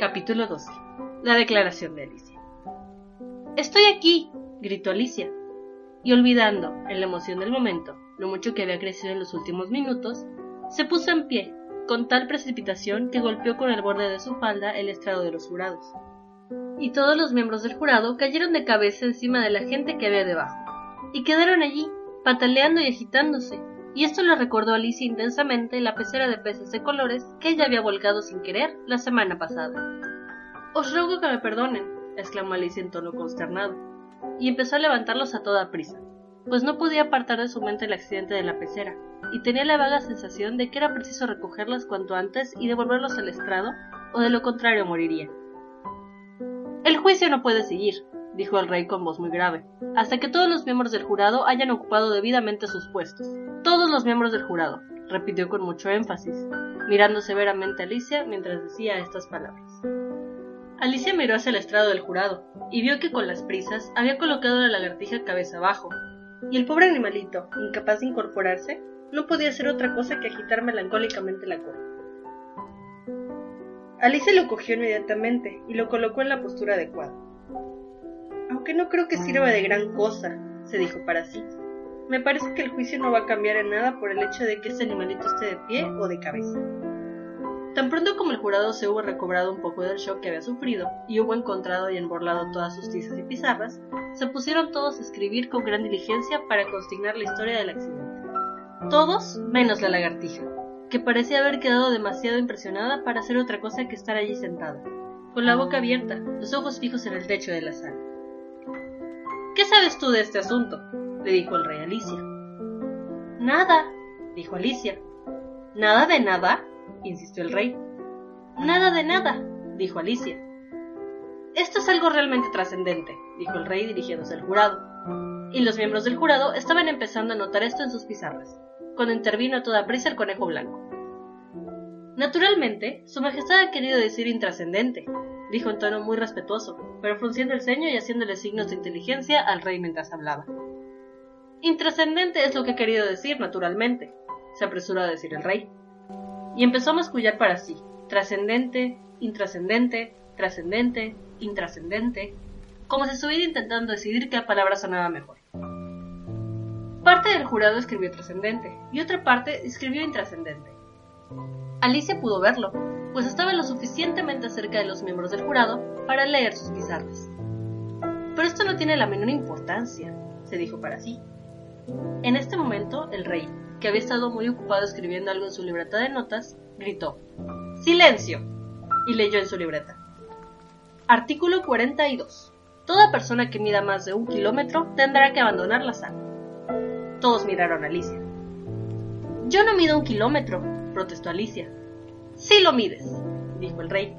Capítulo 12. La declaración de Alicia. Estoy aquí, gritó Alicia. Y olvidando, en la emoción del momento, lo mucho que había crecido en los últimos minutos, se puso en pie, con tal precipitación que golpeó con el borde de su falda el estrado de los jurados. Y todos los miembros del jurado cayeron de cabeza encima de la gente que había debajo, y quedaron allí, pataleando y agitándose, y esto le recordó a Alicia intensamente la pecera de peces de colores que ella había volcado sin querer la semana pasada. Os ruego que me perdonen, exclamó Alicia en tono consternado, y empezó a levantarlos a toda prisa, pues no podía apartar de su mente el accidente de la pecera, y tenía la vaga sensación de que era preciso recogerlas cuanto antes y devolverlos al estrado, o de lo contrario moriría. El juicio no puede seguir, dijo el rey con voz muy grave, hasta que todos los miembros del jurado hayan ocupado debidamente sus puestos. Todos los miembros del jurado, repitió con mucho énfasis, mirando severamente a Alicia mientras decía estas palabras. Alicia miró hacia el estrado del jurado y vio que con las prisas había colocado la lagartija cabeza abajo, y el pobre animalito, incapaz de incorporarse, no podía hacer otra cosa que agitar melancólicamente la cola. Alicia lo cogió inmediatamente y lo colocó en la postura adecuada. Aunque no creo que sirva de gran cosa, se dijo para sí. Me parece que el juicio no va a cambiar en nada por el hecho de que ese animalito esté de pie o de cabeza. Tan pronto como el jurado se hubo recobrado un poco del shock que había sufrido y hubo encontrado y emborlado todas sus tizas y pizarras, se pusieron todos a escribir con gran diligencia para consignar la historia del accidente. Todos menos la lagartija, que parecía haber quedado demasiado impresionada para hacer otra cosa que estar allí sentada, con la boca abierta, los ojos fijos en el techo de la sala. ¿Qué sabes tú de este asunto? le dijo el rey Alicia. Nada, dijo Alicia. ¿Nada de nada? insistió el rey. Nada de nada, dijo Alicia. Esto es algo realmente trascendente, dijo el rey dirigiéndose al jurado. Y los miembros del jurado estaban empezando a notar esto en sus pizarras, cuando intervino a toda prisa el conejo blanco. Naturalmente, Su Majestad ha querido decir intrascendente, dijo en tono muy respetuoso, pero frunciendo el ceño y haciéndole signos de inteligencia al rey mientras hablaba. Intrascendente es lo que he querido decir, naturalmente, se apresuró a decir el rey y empezó a mascullar para sí, trascendente, intrascendente, trascendente, intrascendente, como si estuviera intentando decidir qué palabra sonaba mejor. Parte del jurado escribió trascendente y otra parte escribió intrascendente. Alicia pudo verlo, pues estaba lo suficientemente cerca de los miembros del jurado para leer sus pizarras. Pero esto no tiene la menor importancia, se dijo para sí. En este momento, el rey, que había estado muy ocupado escribiendo algo en su libreta de notas, gritó ¡Silencio! y leyó en su libreta. Artículo 42. Toda persona que mida más de un kilómetro tendrá que abandonar la sala. Todos miraron a Alicia. Yo no mido un kilómetro, protestó Alicia. Sí lo mides, dijo el rey.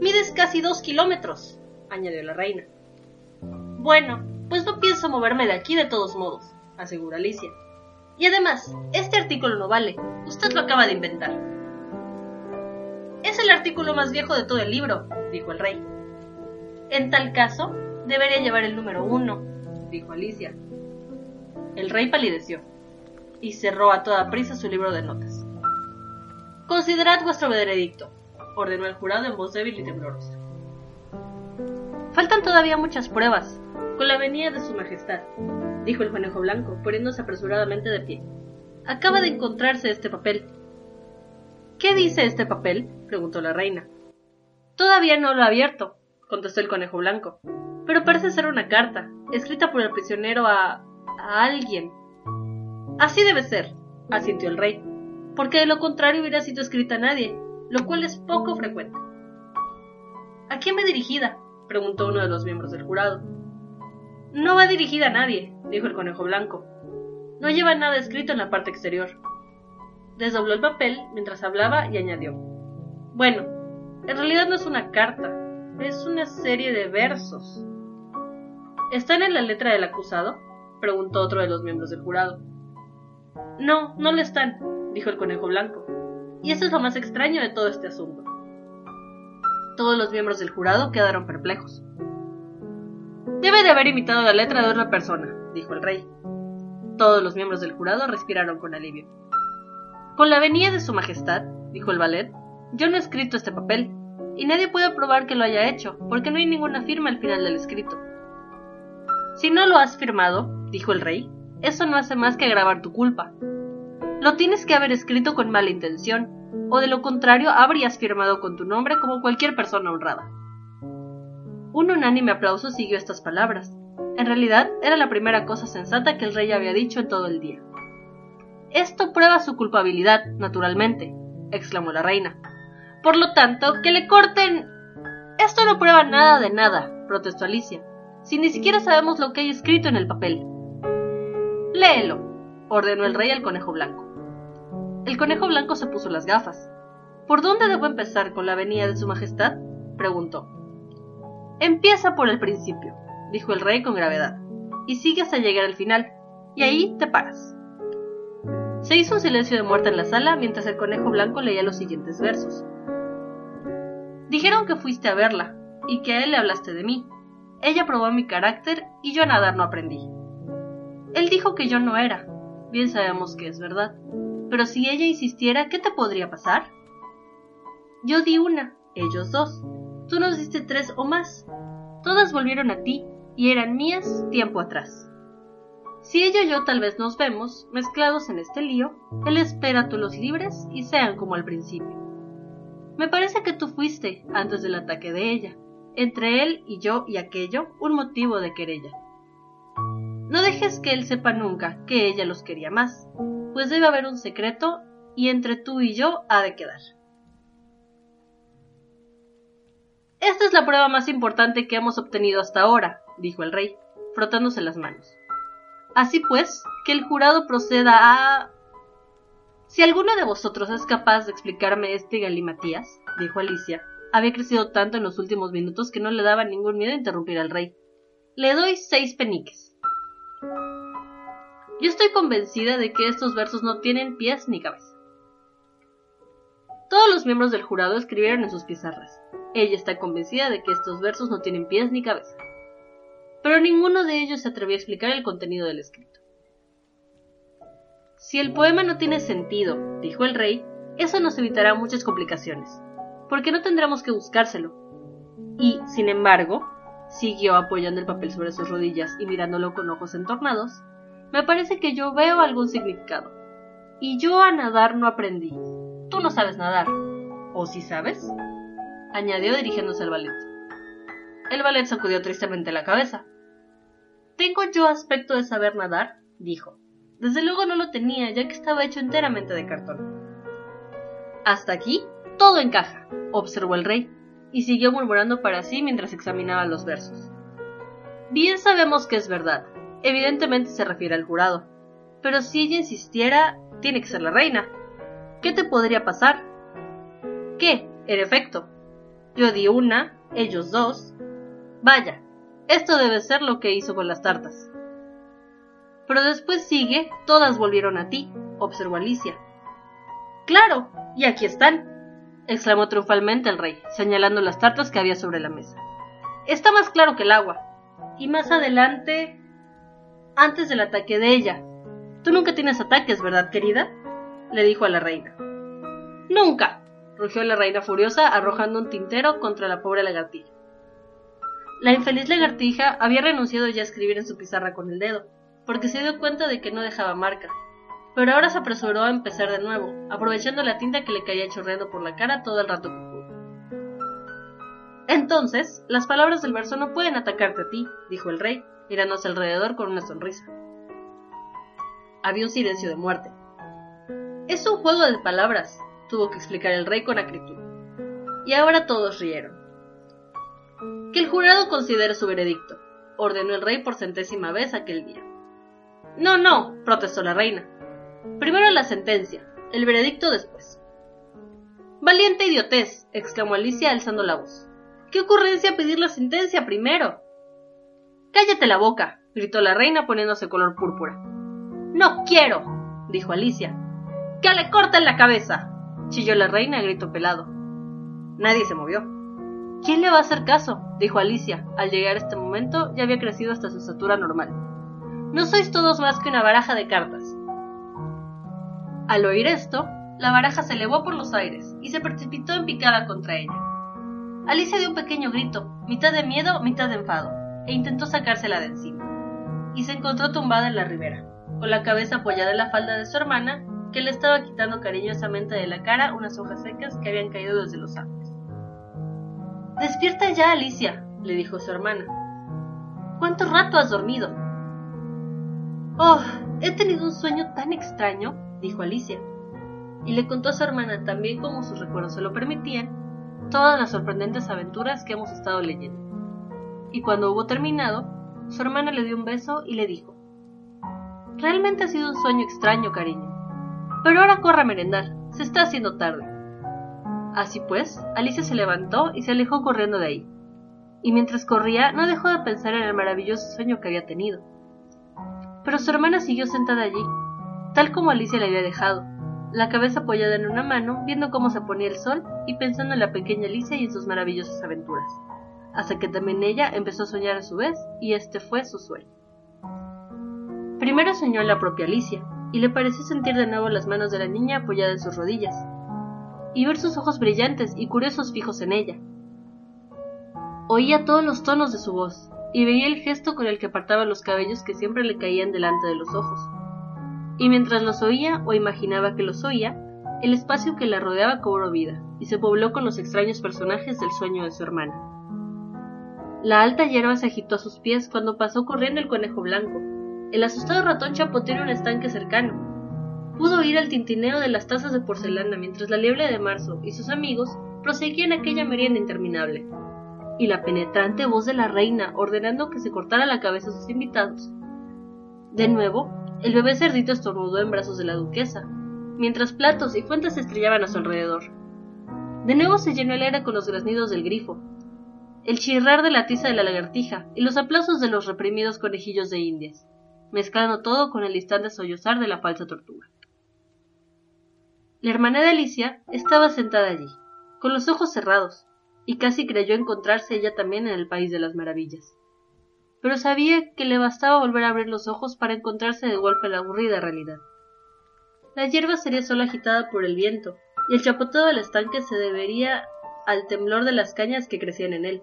Mides casi dos kilómetros, añadió la reina. Bueno, pues no pienso moverme de aquí de todos modos, aseguró Alicia. Y además, este artículo no vale. Usted lo acaba de inventar. Es el artículo más viejo de todo el libro, dijo el rey. En tal caso, debería llevar el número uno, dijo Alicia. El rey palideció y cerró a toda prisa su libro de notas. Considerad vuestro veredicto, ordenó el jurado en voz débil y temblorosa. Faltan todavía muchas pruebas, con la venida de su majestad, dijo el conejo blanco, poniéndose apresuradamente de pie. Acaba de encontrarse este papel. ¿Qué dice este papel? preguntó la reina. Todavía no lo ha abierto, contestó el conejo blanco, pero parece ser una carta, escrita por el prisionero a... a alguien. Así debe ser, asintió el rey, porque de lo contrario hubiera sido escrita a nadie, lo cual es poco frecuente. ¿A quién va dirigida? preguntó uno de los miembros del jurado. No va dirigida a nadie, dijo el conejo blanco. No lleva nada escrito en la parte exterior. Desdobló el papel mientras hablaba y añadió. Bueno, En realidad no es una carta, es una serie de versos. ¿Están en la letra del acusado? preguntó otro de los miembros del jurado. No, no lo están, dijo el conejo blanco. Y eso es lo más extraño de todo este asunto. Todos los miembros del jurado quedaron perplejos. Debe de haber imitado la letra de otra persona, dijo el rey. Todos los miembros del jurado respiraron con alivio. Con la venida de Su Majestad, dijo el ballet, yo no he escrito este papel, y nadie puede probar que lo haya hecho, porque no hay ninguna firma al final del escrito. Si no lo has firmado, dijo el rey, eso no hace más que agravar tu culpa. Lo tienes que haber escrito con mala intención, o de lo contrario habrías firmado con tu nombre como cualquier persona honrada. Un unánime aplauso siguió estas palabras. En realidad, era la primera cosa sensata que el rey había dicho en todo el día. Esto prueba su culpabilidad, naturalmente, exclamó la reina. Por lo tanto, que le corten. Esto no prueba nada de nada, protestó Alicia, si ni siquiera sabemos lo que hay escrito en el papel. Léelo, ordenó el rey al conejo blanco. El conejo blanco se puso las gafas. ¿Por dónde debo empezar con la venida de su majestad? preguntó. Empieza por el principio, dijo el rey con gravedad, y sigue hasta llegar al final, y ahí te paras. Se hizo un silencio de muerte en la sala mientras el conejo blanco leía los siguientes versos. Dijeron que fuiste a verla, y que a él le hablaste de mí. Ella probó mi carácter y yo a nadar no aprendí. Él dijo que yo no era. Bien sabemos que es verdad. Pero si ella insistiera, ¿qué te podría pasar? Yo di una, ellos dos. Tú nos diste tres o más. Todas volvieron a ti y eran mías tiempo atrás. Si ella y yo tal vez nos vemos, mezclados en este lío, él espera tú los libres y sean como al principio. Me parece que tú fuiste, antes del ataque de ella, entre él y yo y aquello, un motivo de querella. No dejes que él sepa nunca que ella los quería más, pues debe haber un secreto y entre tú y yo ha de quedar. Esta es la prueba más importante que hemos obtenido hasta ahora, dijo el rey, frotándose las manos. Así pues, que el jurado proceda a... Si alguno de vosotros es capaz de explicarme este galimatías, dijo Alicia, había crecido tanto en los últimos minutos que no le daba ningún miedo interrumpir al rey. Le doy seis peniques. Yo estoy convencida de que estos versos no tienen pies ni cabeza. Todos los miembros del jurado escribieron en sus pizarras. Ella está convencida de que estos versos no tienen pies ni cabeza. Pero ninguno de ellos se atrevió a explicar el contenido del escrito. Si el poema no tiene sentido, dijo el rey, eso nos evitará muchas complicaciones, porque no tendremos que buscárselo. Y, sin embargo, siguió apoyando el papel sobre sus rodillas y mirándolo con ojos entornados, me parece que yo veo algún significado. Y yo a nadar no aprendí. Tú no sabes nadar. ¿O si sabes? añadió dirigiéndose al ballet. El ballet sacudió tristemente la cabeza. ¿Tengo yo aspecto de saber nadar? dijo. Desde luego no lo tenía, ya que estaba hecho enteramente de cartón. Hasta aquí todo encaja, observó el rey, y siguió murmurando para sí mientras examinaba los versos. Bien sabemos que es verdad, evidentemente se refiere al jurado, pero si ella insistiera, tiene que ser la reina. ¿Qué te podría pasar? ¿Qué? En efecto, yo di una, ellos dos. Vaya, esto debe ser lo que hizo con las tartas. Pero después sigue, todas volvieron a ti, observó Alicia. Claro, y aquí están, exclamó triunfalmente el rey, señalando las tartas que había sobre la mesa. Está más claro que el agua. Y más adelante, antes del ataque de ella. Tú nunca tienes ataques, ¿verdad, querida? le dijo a la reina. Nunca, rugió la reina furiosa, arrojando un tintero contra la pobre lagartija. La infeliz lagartija había renunciado ya a escribir en su pizarra con el dedo, porque se dio cuenta de que no dejaba marca, pero ahora se apresuró a empezar de nuevo, aprovechando la tinta que le caía chorreando por la cara todo el rato que pudo. Entonces, las palabras del verso no pueden atacarte a ti, dijo el rey, mirándose alrededor con una sonrisa. Había un silencio de muerte. Es un juego de palabras, tuvo que explicar el rey con acritud. Y ahora todos rieron. Que el jurado considere su veredicto, ordenó el rey por centésima vez aquel día. No, no, protestó la reina. Primero la sentencia, el veredicto después. Valiente idiotez, exclamó Alicia alzando la voz. ¿Qué ocurrencia pedir la sentencia primero? Cállate la boca, gritó la reina poniéndose color púrpura. No quiero, dijo Alicia. ¡Que le corten la cabeza! chilló la reina a grito pelado. Nadie se movió. ¿Quién le va a hacer caso? dijo Alicia. Al llegar a este momento ya había crecido hasta su estatura normal. No sois todos más que una baraja de cartas. Al oír esto, la baraja se elevó por los aires y se precipitó en picada contra ella. Alicia dio un pequeño grito, mitad de miedo, mitad de enfado, e intentó sacársela de encima. Y se encontró tumbada en la ribera, con la cabeza apoyada en la falda de su hermana, que le estaba quitando cariñosamente de la cara unas hojas secas que habían caído desde los árboles. Despierta ya, Alicia, le dijo su hermana. ¿Cuánto rato has dormido? Oh, he tenido un sueño tan extraño, dijo Alicia, y le contó a su hermana, también como sus recuerdos se lo permitían, todas las sorprendentes aventuras que hemos estado leyendo. Y cuando hubo terminado, su hermana le dio un beso y le dijo, Realmente ha sido un sueño extraño, cariño. Pero ahora corre a merendar, se está haciendo tarde. Así pues, Alicia se levantó y se alejó corriendo de ahí. Y mientras corría, no dejó de pensar en el maravilloso sueño que había tenido. Pero su hermana siguió sentada allí, tal como Alicia le había dejado, la cabeza apoyada en una mano, viendo cómo se ponía el sol y pensando en la pequeña Alicia y en sus maravillosas aventuras, hasta que también ella empezó a soñar a su vez, y este fue su sueño. Primero soñó la propia Alicia, y le pareció sentir de nuevo las manos de la niña apoyadas en sus rodillas, y ver sus ojos brillantes y curiosos fijos en ella. Oía todos los tonos de su voz, y veía el gesto con el que apartaba los cabellos que siempre le caían delante de los ojos. Y mientras los oía o imaginaba que los oía, el espacio que la rodeaba cobró vida y se pobló con los extraños personajes del sueño de su hermana. La alta hierba se agitó a sus pies cuando pasó corriendo el conejo blanco. El asustado ratón chapoteó en un estanque cercano. Pudo oír el tintineo de las tazas de porcelana mientras la liebre de marzo y sus amigos proseguían aquella merienda interminable y la penetrante voz de la reina ordenando que se cortara la cabeza a sus invitados. De nuevo, el bebé cerdito estornudó en brazos de la duquesa, mientras platos y fuentes se estrellaban a su alrededor. De nuevo se llenó el aire con los graznidos del grifo, el chirrar de la tiza de la lagartija y los aplausos de los reprimidos conejillos de indias, mezclando todo con el instante sollozar de la falsa tortuga. La hermana de Alicia estaba sentada allí, con los ojos cerrados, y casi creyó encontrarse ella también en el país de las maravillas. Pero sabía que le bastaba volver a abrir los ojos para encontrarse de golpe la aburrida realidad. La hierba sería solo agitada por el viento, y el chapoteo del estanque se debería al temblor de las cañas que crecían en él.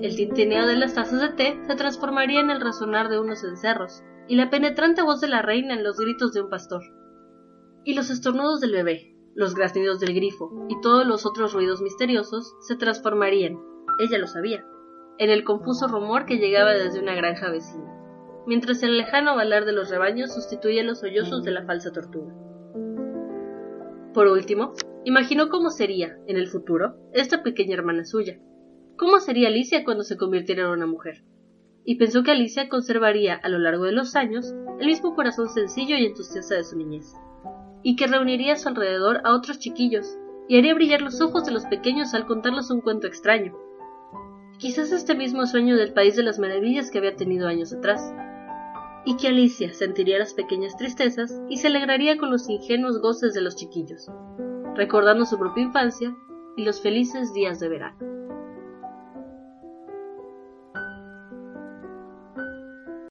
El tintineo de las tazas de té se transformaría en el resonar de unos encerros, y la penetrante voz de la reina en los gritos de un pastor. Y los estornudos del bebé, los graznidos del grifo y todos los otros ruidos misteriosos se transformarían, ella lo sabía, en el confuso rumor que llegaba desde una granja vecina, mientras el lejano balar de los rebaños sustituía los sollozos de la falsa tortuga. Por último, imaginó cómo sería, en el futuro, esta pequeña hermana suya. ¿Cómo sería Alicia cuando se convirtiera en una mujer? Y pensó que Alicia conservaría a lo largo de los años el mismo corazón sencillo y entusiasta de su niñez y que reuniría a su alrededor a otros chiquillos y haría brillar los ojos de los pequeños al contarles un cuento extraño. Quizás este mismo sueño del país de las maravillas que había tenido años atrás, y que Alicia sentiría las pequeñas tristezas y se alegraría con los ingenuos goces de los chiquillos, recordando su propia infancia y los felices días de verano.